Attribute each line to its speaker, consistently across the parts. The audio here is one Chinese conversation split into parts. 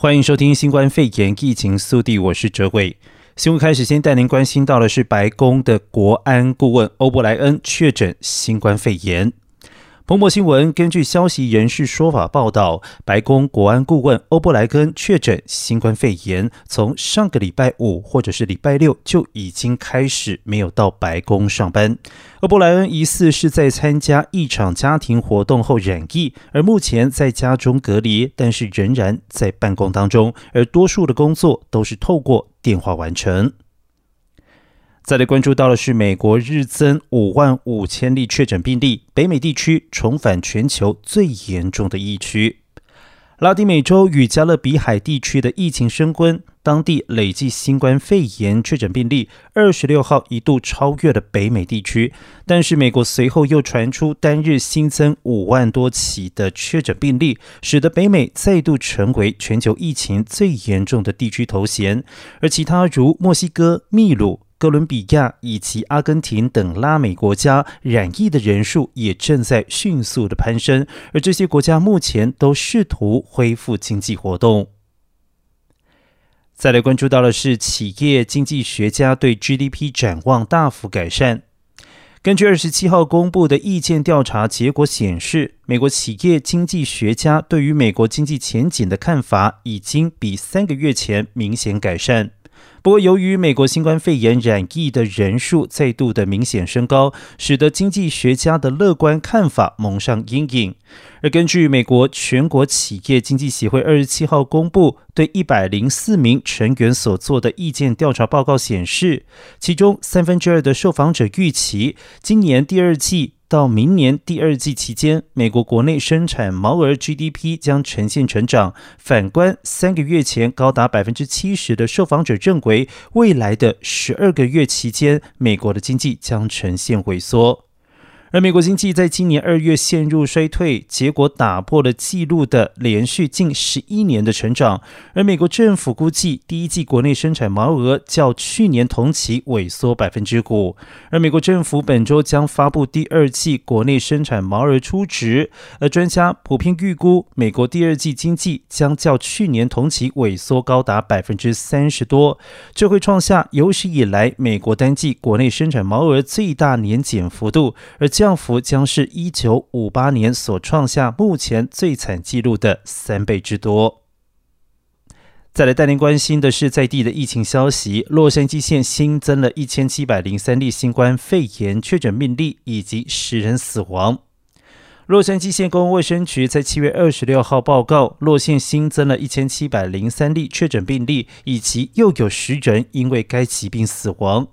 Speaker 1: 欢迎收听新冠肺炎疫情速递，我是哲伟。新闻开始，先带您关心到的是白宫的国安顾问欧布莱恩确诊新冠肺炎。彭博新闻根据消息人士说法报道，白宫国安顾问欧布莱恩确诊新冠肺炎，从上个礼拜五或者是礼拜六就已经开始没有到白宫上班。欧布莱恩疑似是在参加一场家庭活动后染疫，而目前在家中隔离，但是仍然在办公当中，而多数的工作都是透过电话完成。再来关注到的是，美国日增五万五千例确诊病例，北美地区重返全球最严重的疫区。拉丁美洲与加勒比海地区的疫情升温，当地累计新冠肺炎确诊病例二十六号一度超越了北美地区，但是美国随后又传出单日新增五万多起的确诊病例，使得北美再度成为全球疫情最严重的地区头衔，而其他如墨西哥、秘鲁。哥伦比亚以及阿根廷等拉美国家染疫的人数也正在迅速的攀升，而这些国家目前都试图恢复经济活动。再来关注到的是，企业经济学家对 GDP 展望大幅改善。根据二十七号公布的意见调查结果显示，美国企业经济学家对于美国经济前景的看法已经比三个月前明显改善。不过，由于美国新冠肺炎染疫的人数再度的明显升高，使得经济学家的乐观看法蒙上阴影。而根据美国全国企业经济协会二十七号公布对一百零四名成员所做的意见调查报告显示，其中三分之二的受访者预期今年第二季。到明年第二季期间，美国国内生产毛额 GDP 将呈现成长。反观三个月前，高达百分之七十的受访者认为，未来的十二个月期间，美国的经济将呈现萎缩。而美国经济在今年二月陷入衰退，结果打破了纪录的连续近十一年的成长。而美国政府估计，第一季国内生产毛额较去年同期萎缩百分之五。而美国政府本周将发布第二季国内生产毛额初值，而专家普遍预估，美国第二季经济将较去年同期萎缩高达百分之三十多，这会创下有史以来美国单季国内生产毛额最大年减幅度，而。降幅将是一九五八年所创下目前最惨纪录的三倍之多。再来带您关心的是在地的疫情消息，洛杉矶县新增了一千七百零三例新冠肺炎确诊病例，以及十人死亡。洛杉矶县公共卫生局在七月二十六号报告，洛县新增了一千七百零三例确诊病例，以及又有十人因为该疾病死亡。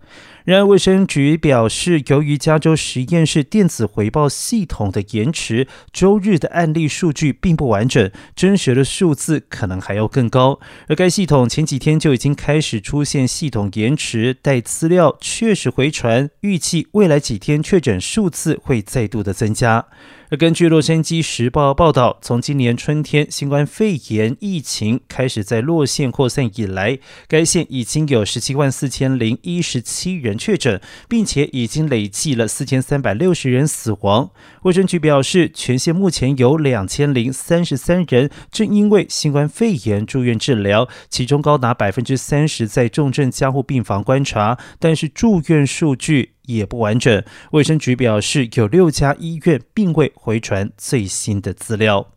Speaker 1: 然而，卫生局表示，由于加州实验室电子回报系统的延迟，周日的案例数据并不完整，真实的数字可能还要更高。而该系统前几天就已经开始出现系统延迟，待资料确实回传，预计未来几天确诊数字会再度的增加。而根据《洛杉矶时报》报道，从今年春天新冠肺炎疫情开始在洛县扩散以来，该县已经有十七万四千零一十七人确诊，并且已经累计了四千三百六十人死亡。卫生局表示，全县目前有两千零三十三人正因为新冠肺炎住院治疗，其中高达百分之三十在重症加护病房观察，但是住院数据。也不完整。卫生局表示，有六家医院并未回传最新的资料。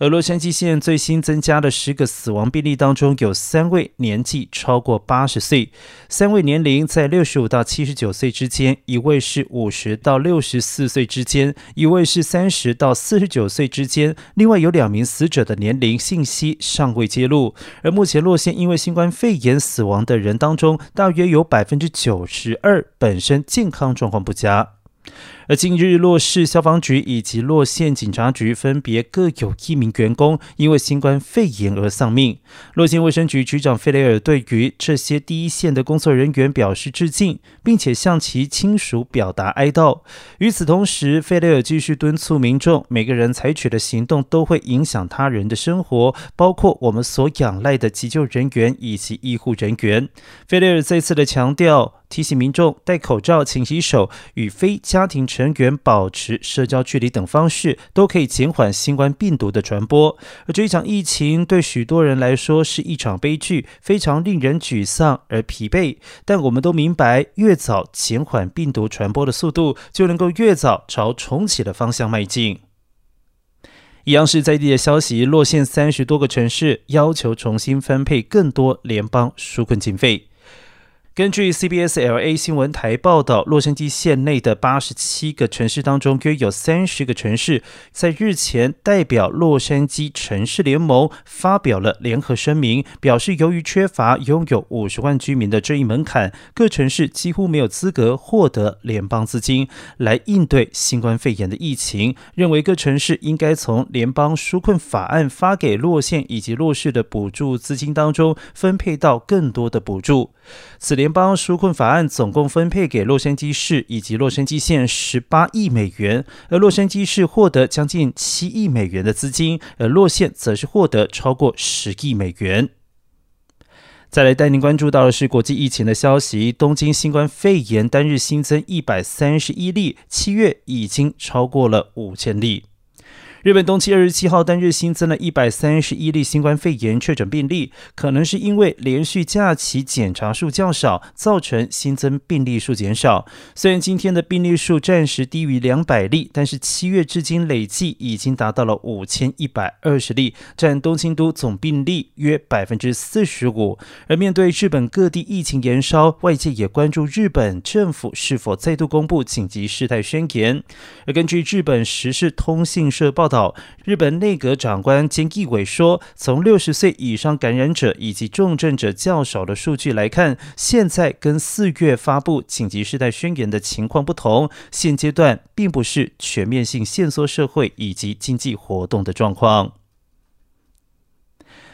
Speaker 1: 而洛杉矶县最新增加的十个死亡病例当中，有三位年纪超过八十岁，三位年龄在六十五到七十九岁之间，一位是五十到六十四岁之间，一位是三十到四十九岁之间。另外有两名死者的年龄信息尚未揭露。而目前洛县因为新冠肺炎死亡的人当中，大约有百分之九十二本身健康状况不佳。而近日，洛市消防局以及洛县警察局分别各有一名员工因为新冠肺炎而丧命。洛县卫生局局长费雷尔对于这些第一线的工作人员表示致敬，并且向其亲属表达哀悼。与此同时，费雷尔继续敦促民众，每个人采取的行动都会影响他人的生活，包括我们所仰赖的急救人员以及医护人员。费雷尔再次的强调，提醒民众戴口罩、勤洗手，与非家庭成成员保持社交距离等方式，都可以减缓新冠病毒的传播。而这一场疫情对许多人来说是一场悲剧，非常令人沮丧而疲惫。但我们都明白，越早减缓病毒传播的速度，就能够越早朝重启的方向迈进。一样是在地的消息，落线三十多个城市要求重新分配更多联邦纾困经费。根据 CBS LA 新闻台报道，洛杉矶县内的八十七个城市当中，约有三十个城市在日前代表洛杉矶城市联盟发表了联合声明，表示由于缺乏拥有五十万居民的这一门槛，各城市几乎没有资格获得联邦资金来应对新冠肺炎的疫情。认为各城市应该从联邦纾困法案发给洛县以及洛市的补助资金当中分配到更多的补助。此联邦纾困法案总共分配给洛杉矶市以及洛杉矶县十八亿美元，而洛杉矶市获得将近七亿美元的资金，而洛县则是获得超过十亿美元。再来带您关注到的是国际疫情的消息，东京新冠肺炎单日新增一百三十一例，七月已经超过了五千例。日本东京二十七号单日新增了一百三十一例新冠肺炎确诊病例，可能是因为连续假期检查数较少，造成新增病例数减少。虽然今天的病例数暂时低于两百例，但是七月至今累计已经达到了五千一百二十例，占东京都总病例约百分之四十五。而面对日本各地疫情延烧，外界也关注日本政府是否再度公布紧急事态宣言。而根据日本时事通信社报。日本内阁长官菅义伟说：“从六十岁以上感染者以及重症者较少的数据来看，现在跟四月发布紧急事态宣言的情况不同。现阶段并不是全面性限缩社会以及经济活动的状况。”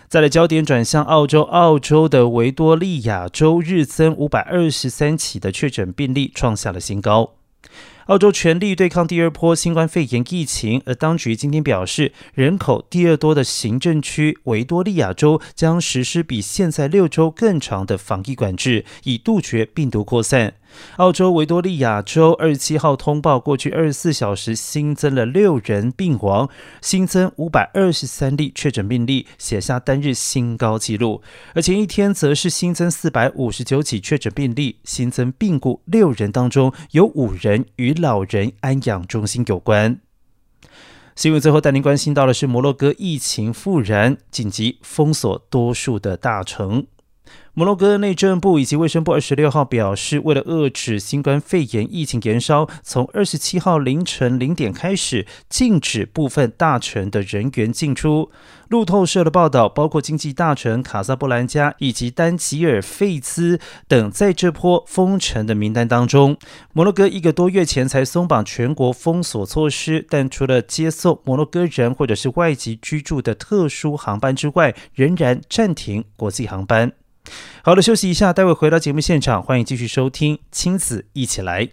Speaker 1: 再来焦点转向澳洲，澳洲的维多利亚州日增五百二十三起的确诊病例，创下了新高。澳洲全力对抗第二波新冠肺炎疫情，而当局今天表示，人口第二多的行政区维多利亚州将实施比现在六周更长的防疫管制，以杜绝病毒扩散。澳洲维多利亚州二十七号通报，过去二十四小时新增了六人病亡，新增五百二十三例确诊病例，写下单日新高纪录。而前一天则是新增四百五十九起确诊病例，新增病故六人当中有五人与老人安养中心有关。新闻最后带您关心到的是摩洛哥疫情复燃，紧急封锁多数的大城。摩洛哥内政部以及卫生部二十六号表示，为了遏制新冠肺炎疫情延烧，从二十七号凌晨零点开始，禁止部分大城的人员进出。路透社的报道，包括经济大臣卡萨布兰加以及丹吉尔费兹等，在这波封城的名单当中。摩洛哥一个多月前才松绑全国封锁措施，但除了接送摩洛哥人或者是外籍居住的特殊航班之外，仍然暂停国际航班。好的，休息一下，待会回到节目现场，欢迎继续收听《亲子一起来》。